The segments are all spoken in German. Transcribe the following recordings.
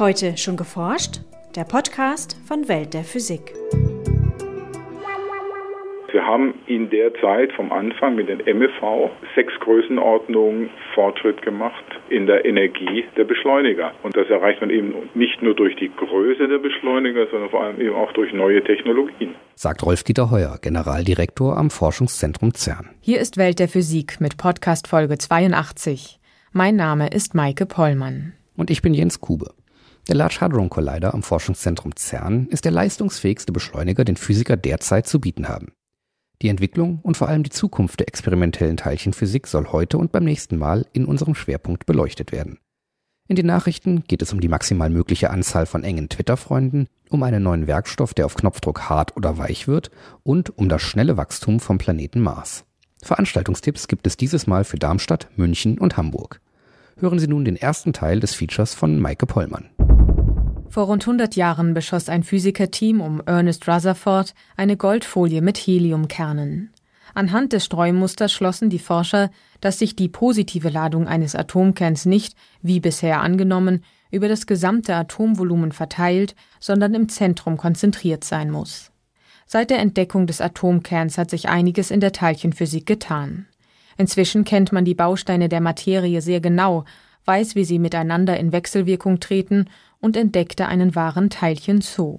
Heute schon geforscht? Der Podcast von Welt der Physik. Wir haben in der Zeit vom Anfang mit den MEV sechs Größenordnungen Fortschritt gemacht in der Energie der Beschleuniger. Und das erreicht man eben nicht nur durch die Größe der Beschleuniger, sondern vor allem eben auch durch neue Technologien. Sagt Rolf-Dieter Heuer, Generaldirektor am Forschungszentrum CERN. Hier ist Welt der Physik mit Podcast Folge 82. Mein Name ist Maike Pollmann. Und ich bin Jens Kube. Der Large Hadron Collider am Forschungszentrum CERN ist der leistungsfähigste Beschleuniger, den Physiker derzeit zu bieten haben. Die Entwicklung und vor allem die Zukunft der experimentellen Teilchenphysik soll heute und beim nächsten Mal in unserem Schwerpunkt beleuchtet werden. In den Nachrichten geht es um die maximal mögliche Anzahl von engen Twitter-Freunden, um einen neuen Werkstoff, der auf Knopfdruck hart oder weich wird und um das schnelle Wachstum vom Planeten Mars. Veranstaltungstipps gibt es dieses Mal für Darmstadt, München und Hamburg. Hören Sie nun den ersten Teil des Features von Maike Pollmann. Vor rund 100 Jahren beschoss ein Physikerteam um Ernest Rutherford eine Goldfolie mit Heliumkernen. Anhand des Streumusters schlossen die Forscher, dass sich die positive Ladung eines Atomkerns nicht, wie bisher angenommen, über das gesamte Atomvolumen verteilt, sondern im Zentrum konzentriert sein muss. Seit der Entdeckung des Atomkerns hat sich einiges in der Teilchenphysik getan. Inzwischen kennt man die Bausteine der Materie sehr genau, weiß, wie sie miteinander in Wechselwirkung treten und entdeckte einen wahren Teilchenzoo.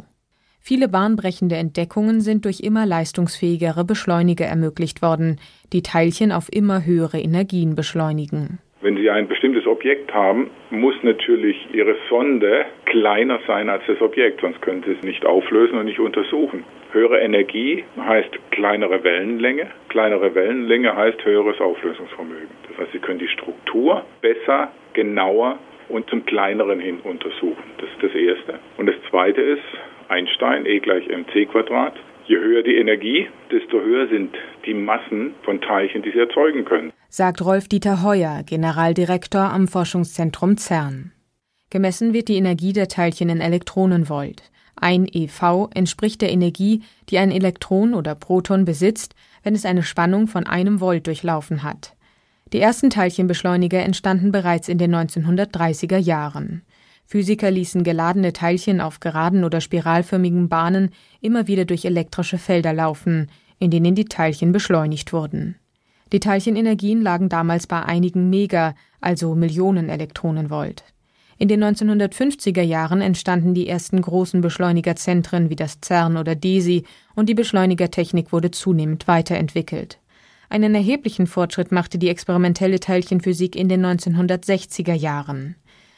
Viele bahnbrechende Entdeckungen sind durch immer leistungsfähigere Beschleuniger ermöglicht worden, die Teilchen auf immer höhere Energien beschleunigen. Wenn Sie ein bestimmtes Objekt haben, muss natürlich Ihre Sonde kleiner sein als das Objekt, sonst können Sie es nicht auflösen und nicht untersuchen. Höhere Energie heißt kleinere Wellenlänge. Kleinere Wellenlänge heißt höheres Auflösungsvermögen. Das heißt, Sie können die Struktur besser, genauer und zum kleineren hin untersuchen. Das ist das Erste. Und das Zweite ist Einstein, E gleich mc Quadrat. Je höher die Energie, desto höher sind die Massen von Teilchen, die sie erzeugen können. Sagt Rolf-Dieter Heuer, Generaldirektor am Forschungszentrum CERN. Gemessen wird die Energie der Teilchen in Elektronenvolt. Ein eV entspricht der Energie, die ein Elektron oder Proton besitzt, wenn es eine Spannung von einem Volt durchlaufen hat. Die ersten Teilchenbeschleuniger entstanden bereits in den 1930er Jahren. Physiker ließen geladene Teilchen auf geraden oder spiralförmigen Bahnen immer wieder durch elektrische Felder laufen, in denen die Teilchen beschleunigt wurden. Die Teilchenenergien lagen damals bei einigen Mega, also Millionen Elektronenvolt. In den 1950er Jahren entstanden die ersten großen Beschleunigerzentren wie das CERN oder DESI und die Beschleunigertechnik wurde zunehmend weiterentwickelt. Einen erheblichen Fortschritt machte die experimentelle Teilchenphysik in den 1960er Jahren.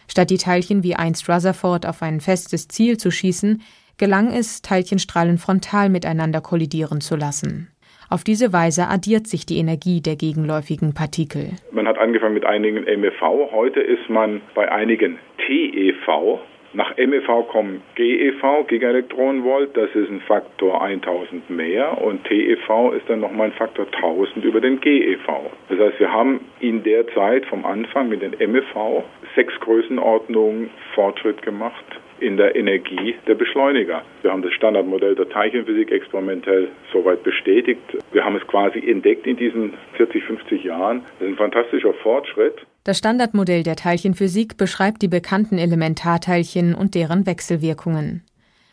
Statt die Teilchen wie einst Rutherford auf ein festes Ziel zu schießen, gelang es, Teilchenstrahlen frontal miteinander kollidieren zu lassen. Auf diese Weise addiert sich die Energie der gegenläufigen Partikel. Man hat angefangen mit einigen MEV, heute ist man bei einigen TEV, nach MEV kommen GeV, Gigaelektronenvolt, das ist ein Faktor 1000 mehr und TeV ist dann nochmal ein Faktor 1000 über den GeV. Das heißt, wir haben in der Zeit vom Anfang mit den MEV sechs Größenordnungen Fortschritt gemacht in der Energie der Beschleuniger. Wir haben das Standardmodell der Teilchenphysik experimentell soweit bestätigt. Wir haben es quasi entdeckt in diesen 40, 50 Jahren. Das ist ein fantastischer Fortschritt. Das Standardmodell der Teilchenphysik beschreibt die bekannten Elementarteilchen und deren Wechselwirkungen.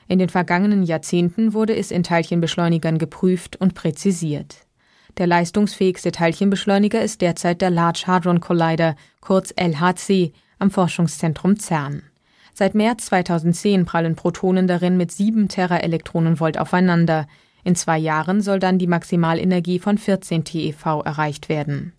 In den vergangenen Jahrzehnten wurde es in Teilchenbeschleunigern geprüft und präzisiert. Der leistungsfähigste Teilchenbeschleuniger ist derzeit der Large Hadron Collider, kurz LHC, am Forschungszentrum CERN. Seit März 2010 prallen Protonen darin mit 7 Teraelektronenvolt aufeinander. In zwei Jahren soll dann die Maximalenergie von 14 TeV erreicht werden.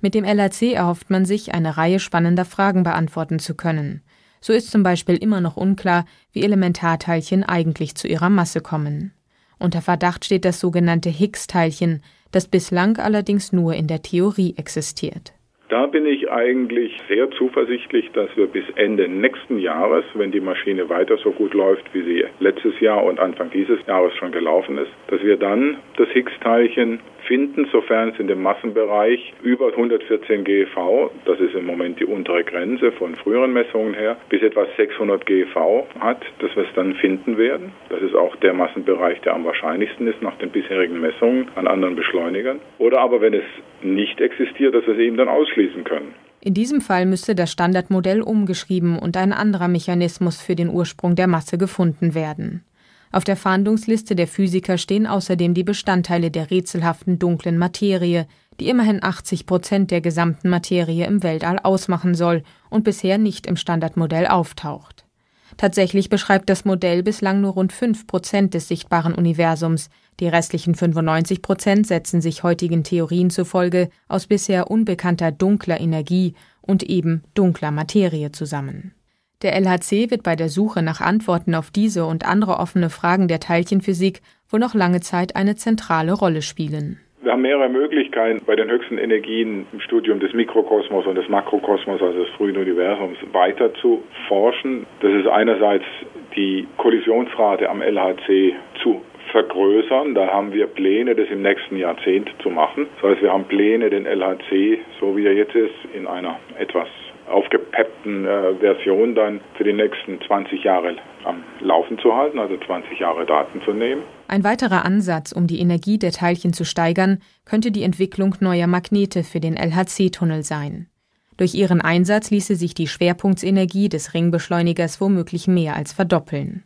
Mit dem LHC erhofft man sich, eine Reihe spannender Fragen beantworten zu können. So ist zum Beispiel immer noch unklar, wie Elementarteilchen eigentlich zu ihrer Masse kommen. Unter Verdacht steht das sogenannte Higgs-Teilchen, das bislang allerdings nur in der Theorie existiert. Da bin ich eigentlich sehr zuversichtlich, dass wir bis Ende nächsten Jahres, wenn die Maschine weiter so gut läuft, wie sie letztes Jahr und Anfang dieses Jahres schon gelaufen ist, dass wir dann das Higgs-Teilchen finden, sofern es in dem Massenbereich über 114 GeV, das ist im Moment die untere Grenze von früheren Messungen her, bis etwa 600 GeV hat, dass wir es dann finden werden. Das ist auch der Massenbereich, der am wahrscheinlichsten ist nach den bisherigen Messungen an anderen Beschleunigern. Oder aber wenn es nicht existiert, dass wir es eben dann ausschließen können. In diesem Fall müsste das Standardmodell umgeschrieben und ein anderer Mechanismus für den Ursprung der Masse gefunden werden. Auf der Fahndungsliste der Physiker stehen außerdem die Bestandteile der rätselhaften dunklen Materie, die immerhin 80 Prozent der gesamten Materie im Weltall ausmachen soll und bisher nicht im Standardmodell auftaucht. Tatsächlich beschreibt das Modell bislang nur rund 5 Prozent des sichtbaren Universums. Die restlichen 95 Prozent setzen sich heutigen Theorien zufolge aus bisher unbekannter dunkler Energie und eben dunkler Materie zusammen. Der LHC wird bei der Suche nach Antworten auf diese und andere offene Fragen der Teilchenphysik wohl noch lange Zeit eine zentrale Rolle spielen. Wir haben mehrere Möglichkeiten, bei den höchsten Energien im Studium des Mikrokosmos und des Makrokosmos, also des frühen Universums, weiter zu forschen. Das ist einerseits die Kollisionsrate am LHC zu vergrößern. Da haben wir Pläne, das im nächsten Jahrzehnt zu machen. Das heißt, wir haben Pläne, den LHC, so wie er jetzt ist, in einer etwas aufgepeppten äh, Version dann für die nächsten 20 Jahre am Laufen zu halten, also 20 Jahre Daten zu nehmen. Ein weiterer Ansatz, um die Energie der Teilchen zu steigern, könnte die Entwicklung neuer Magnete für den LHC-Tunnel sein. Durch ihren Einsatz ließe sich die Schwerpunktsenergie des Ringbeschleunigers womöglich mehr als verdoppeln.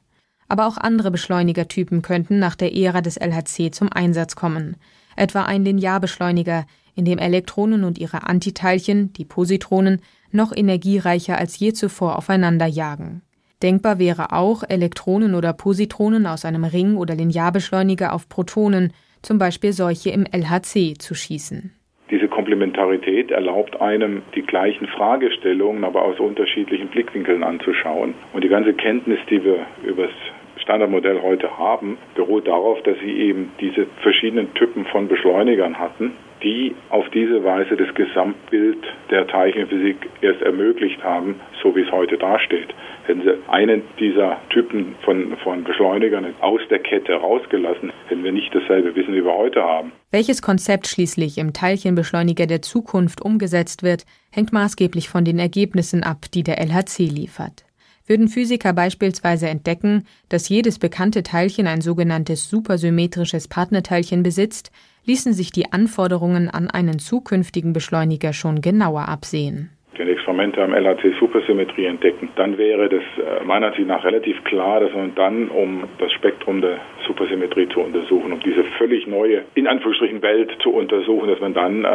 Aber auch andere Beschleunigertypen könnten nach der Ära des LHC zum Einsatz kommen, etwa ein Linearbeschleuniger, in dem Elektronen und ihre Antiteilchen, die Positronen, noch energiereicher als je zuvor aufeinander jagen. Denkbar wäre auch, Elektronen oder Positronen aus einem Ring- oder Linearbeschleuniger auf Protonen, zum Beispiel solche im LHC, zu schießen. Diese Komplementarität erlaubt einem, die gleichen Fragestellungen, aber aus unterschiedlichen Blickwinkeln anzuschauen. Und die ganze Kenntnis, die wir über das Standardmodell heute haben, beruht darauf, dass sie eben diese verschiedenen Typen von Beschleunigern hatten die auf diese Weise das Gesamtbild der Teilchenphysik erst ermöglicht haben, so wie es heute dasteht. Hätten sie einen dieser Typen von, von Beschleunigern aus der Kette rausgelassen, hätten wir nicht dasselbe Wissen, wie wir heute haben. Welches Konzept schließlich im Teilchenbeschleuniger der Zukunft umgesetzt wird, hängt maßgeblich von den Ergebnissen ab, die der LHC liefert. Würden Physiker beispielsweise entdecken, dass jedes bekannte Teilchen ein sogenanntes supersymmetrisches Partnerteilchen besitzt, ließen sich die Anforderungen an einen zukünftigen Beschleuniger schon genauer absehen den Experimente am LHC Supersymmetrie entdecken, dann wäre das äh, meiner Ansicht nach relativ klar, dass man dann, um das Spektrum der Supersymmetrie zu untersuchen, um diese völlig neue, in Anführungsstrichen, Welt zu untersuchen, dass man dann äh,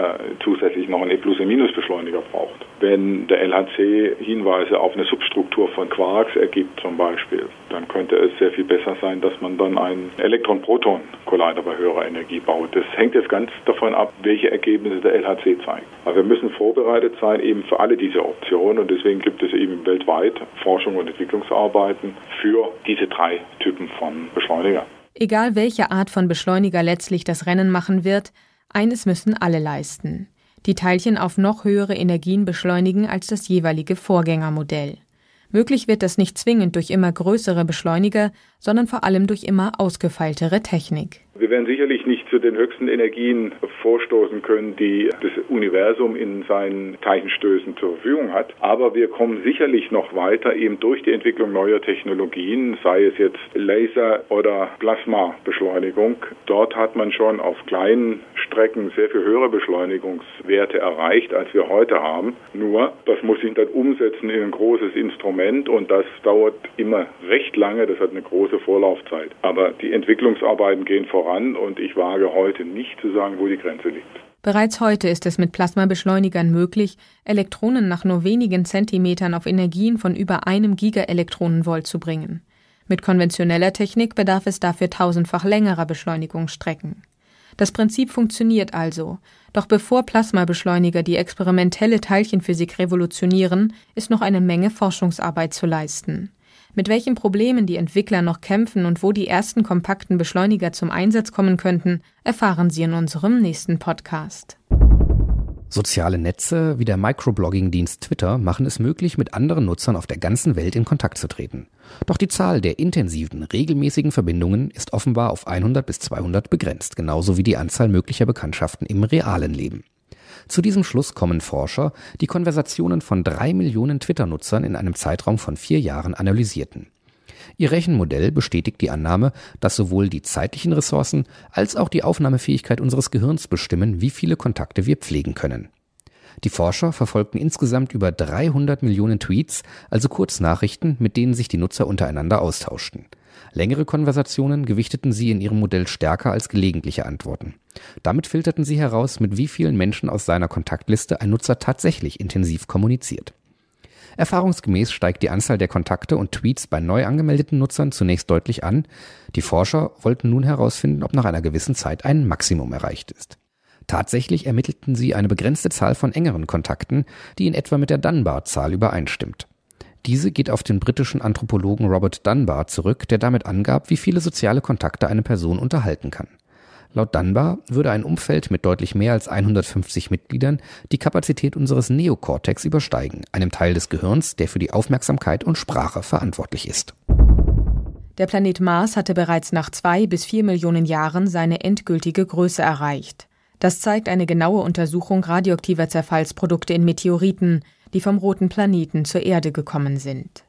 zusätzlich noch einen E-Plus-Minus-Beschleuniger braucht. Wenn der LHC Hinweise auf eine Substruktur von Quarks ergibt zum Beispiel, dann könnte es sehr viel besser sein, dass man dann einen Elektron-Proton-Collider bei höherer Energie baut. Das hängt jetzt ganz davon ab, welche Ergebnisse der LHC zeigt. Aber wir müssen vorbereitet sein eben für alle diese Optionen und deswegen gibt es eben weltweit Forschung und Entwicklungsarbeiten für diese drei Typen von Beschleuniger. Egal welche Art von Beschleuniger letztlich das Rennen machen wird, eines müssen alle leisten. Die Teilchen auf noch höhere Energien beschleunigen als das jeweilige Vorgängermodell. Möglich wird das nicht zwingend durch immer größere Beschleuniger, sondern vor allem durch immer ausgefeiltere Technik. Wir werden sicherlich nicht zu den höchsten Energien vorstoßen können, die das Universum in seinen Teilchenstößen zur Verfügung hat. Aber wir kommen sicherlich noch weiter eben durch die Entwicklung neuer Technologien, sei es jetzt Laser- oder Plasmabeschleunigung. Dort hat man schon auf kleinen Strecken sehr viel höhere Beschleunigungswerte erreicht, als wir heute haben. Nur, das muss sich dann umsetzen in ein großes Instrument und das dauert immer recht lange. Das hat eine große Vorlaufzeit. Aber die Entwicklungsarbeiten gehen voran voran und ich wage heute nicht zu sagen, wo die Grenze liegt. Bereits heute ist es mit Plasmabeschleunigern möglich, Elektronen nach nur wenigen Zentimetern auf Energien von über einem Gigaelektronenvolt zu bringen. Mit konventioneller Technik bedarf es dafür tausendfach längerer Beschleunigungsstrecken. Das Prinzip funktioniert also, doch bevor Plasmabeschleuniger die experimentelle Teilchenphysik revolutionieren, ist noch eine Menge Forschungsarbeit zu leisten. Mit welchen Problemen die Entwickler noch kämpfen und wo die ersten kompakten Beschleuniger zum Einsatz kommen könnten, erfahren Sie in unserem nächsten Podcast. Soziale Netze wie der Microblogging-Dienst Twitter machen es möglich, mit anderen Nutzern auf der ganzen Welt in Kontakt zu treten. Doch die Zahl der intensiven, regelmäßigen Verbindungen ist offenbar auf 100 bis 200 begrenzt, genauso wie die Anzahl möglicher Bekanntschaften im realen Leben. Zu diesem Schluss kommen Forscher, die Konversationen von drei Millionen Twitter-Nutzern in einem Zeitraum von vier Jahren analysierten. Ihr Rechenmodell bestätigt die Annahme, dass sowohl die zeitlichen Ressourcen als auch die Aufnahmefähigkeit unseres Gehirns bestimmen, wie viele Kontakte wir pflegen können. Die Forscher verfolgten insgesamt über 300 Millionen Tweets, also Kurznachrichten, mit denen sich die Nutzer untereinander austauschten. Längere Konversationen gewichteten sie in ihrem Modell stärker als gelegentliche Antworten. Damit filterten sie heraus, mit wie vielen Menschen aus seiner Kontaktliste ein Nutzer tatsächlich intensiv kommuniziert. Erfahrungsgemäß steigt die Anzahl der Kontakte und Tweets bei neu angemeldeten Nutzern zunächst deutlich an. Die Forscher wollten nun herausfinden, ob nach einer gewissen Zeit ein Maximum erreicht ist. Tatsächlich ermittelten sie eine begrenzte Zahl von engeren Kontakten, die in etwa mit der Dunbar-Zahl übereinstimmt. Diese geht auf den britischen Anthropologen Robert Dunbar zurück, der damit angab, wie viele soziale Kontakte eine Person unterhalten kann. Laut Dunbar würde ein Umfeld mit deutlich mehr als 150 Mitgliedern die Kapazität unseres Neokortex übersteigen, einem Teil des Gehirns, der für die Aufmerksamkeit und Sprache verantwortlich ist. Der Planet Mars hatte bereits nach zwei bis vier Millionen Jahren seine endgültige Größe erreicht. Das zeigt eine genaue Untersuchung radioaktiver Zerfallsprodukte in Meteoriten, die vom roten Planeten zur Erde gekommen sind.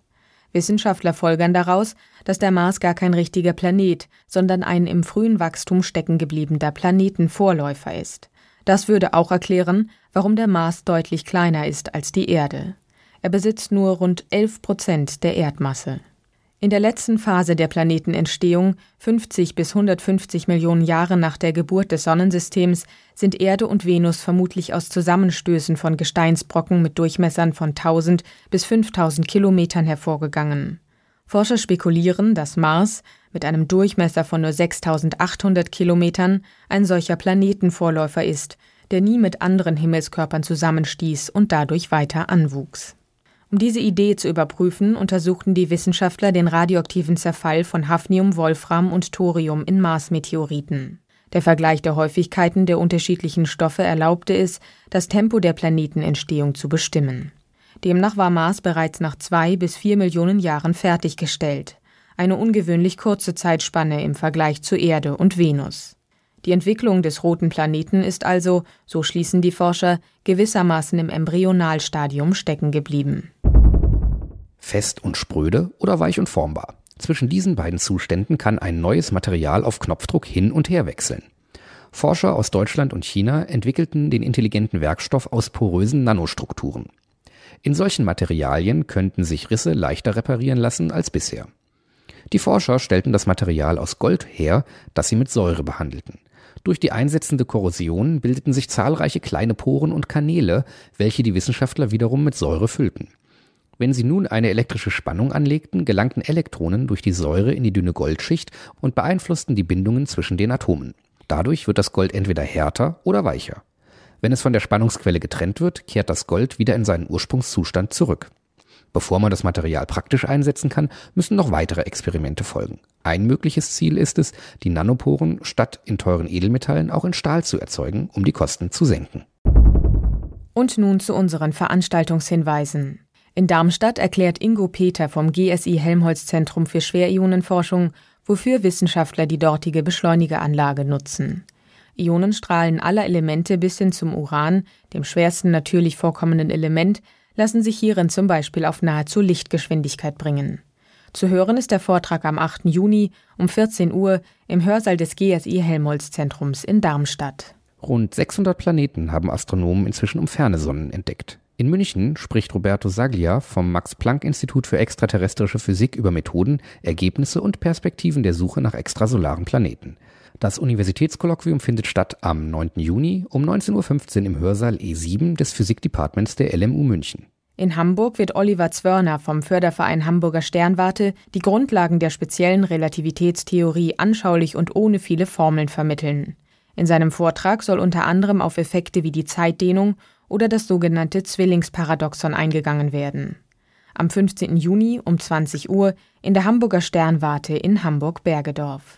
Wissenschaftler folgern daraus, dass der Mars gar kein richtiger Planet, sondern ein im frühen Wachstum steckengebliebener Planetenvorläufer ist. Das würde auch erklären, warum der Mars deutlich kleiner ist als die Erde. Er besitzt nur rund 11 Prozent der Erdmasse. In der letzten Phase der Planetenentstehung, 50 bis 150 Millionen Jahre nach der Geburt des Sonnensystems, sind Erde und Venus vermutlich aus Zusammenstößen von Gesteinsbrocken mit Durchmessern von 1000 bis 5000 Kilometern hervorgegangen. Forscher spekulieren, dass Mars mit einem Durchmesser von nur 6800 Kilometern ein solcher Planetenvorläufer ist, der nie mit anderen Himmelskörpern zusammenstieß und dadurch weiter anwuchs. Um diese Idee zu überprüfen, untersuchten die Wissenschaftler den radioaktiven Zerfall von Hafnium, Wolfram und Thorium in Marsmeteoriten. Der Vergleich der Häufigkeiten der unterschiedlichen Stoffe erlaubte es, das Tempo der Planetenentstehung zu bestimmen. Demnach war Mars bereits nach zwei bis vier Millionen Jahren fertiggestellt, eine ungewöhnlich kurze Zeitspanne im Vergleich zu Erde und Venus. Die Entwicklung des roten Planeten ist also, so schließen die Forscher, gewissermaßen im Embryonalstadium stecken geblieben. Fest und spröde oder weich und formbar. Zwischen diesen beiden Zuständen kann ein neues Material auf Knopfdruck hin und her wechseln. Forscher aus Deutschland und China entwickelten den intelligenten Werkstoff aus porösen Nanostrukturen. In solchen Materialien könnten sich Risse leichter reparieren lassen als bisher. Die Forscher stellten das Material aus Gold her, das sie mit Säure behandelten. Durch die einsetzende Korrosion bildeten sich zahlreiche kleine Poren und Kanäle, welche die Wissenschaftler wiederum mit Säure füllten. Wenn sie nun eine elektrische Spannung anlegten, gelangten Elektronen durch die Säure in die dünne Goldschicht und beeinflussten die Bindungen zwischen den Atomen. Dadurch wird das Gold entweder härter oder weicher. Wenn es von der Spannungsquelle getrennt wird, kehrt das Gold wieder in seinen Ursprungszustand zurück. Bevor man das Material praktisch einsetzen kann, müssen noch weitere Experimente folgen. Ein mögliches Ziel ist es, die Nanoporen statt in teuren Edelmetallen auch in Stahl zu erzeugen, um die Kosten zu senken. Und nun zu unseren Veranstaltungshinweisen. In Darmstadt erklärt Ingo Peter vom GSI Helmholtz Zentrum für Schwerionenforschung, wofür Wissenschaftler die dortige Beschleunigeranlage nutzen. Ionenstrahlen aller Elemente bis hin zum Uran, dem schwersten natürlich vorkommenden Element, lassen sich hierin zum Beispiel auf nahezu Lichtgeschwindigkeit bringen. Zu hören ist der Vortrag am 8. Juni um 14 Uhr im Hörsaal des GSI Helmholtz Zentrums in Darmstadt. Rund 600 Planeten haben Astronomen inzwischen um ferne Sonnen entdeckt. In München spricht Roberto Saglia vom Max-Planck-Institut für extraterrestrische Physik über Methoden, Ergebnisse und Perspektiven der Suche nach extrasolaren Planeten. Das Universitätskolloquium findet statt am 9. Juni um 19.15 Uhr im Hörsaal E7 des Physikdepartements der LMU München. In Hamburg wird Oliver Zwörner vom Förderverein Hamburger Sternwarte die Grundlagen der speziellen Relativitätstheorie anschaulich und ohne viele Formeln vermitteln. In seinem Vortrag soll unter anderem auf Effekte wie die Zeitdehnung oder das sogenannte Zwillingsparadoxon eingegangen werden. Am 15. Juni um 20 Uhr in der Hamburger Sternwarte in Hamburg-Bergedorf.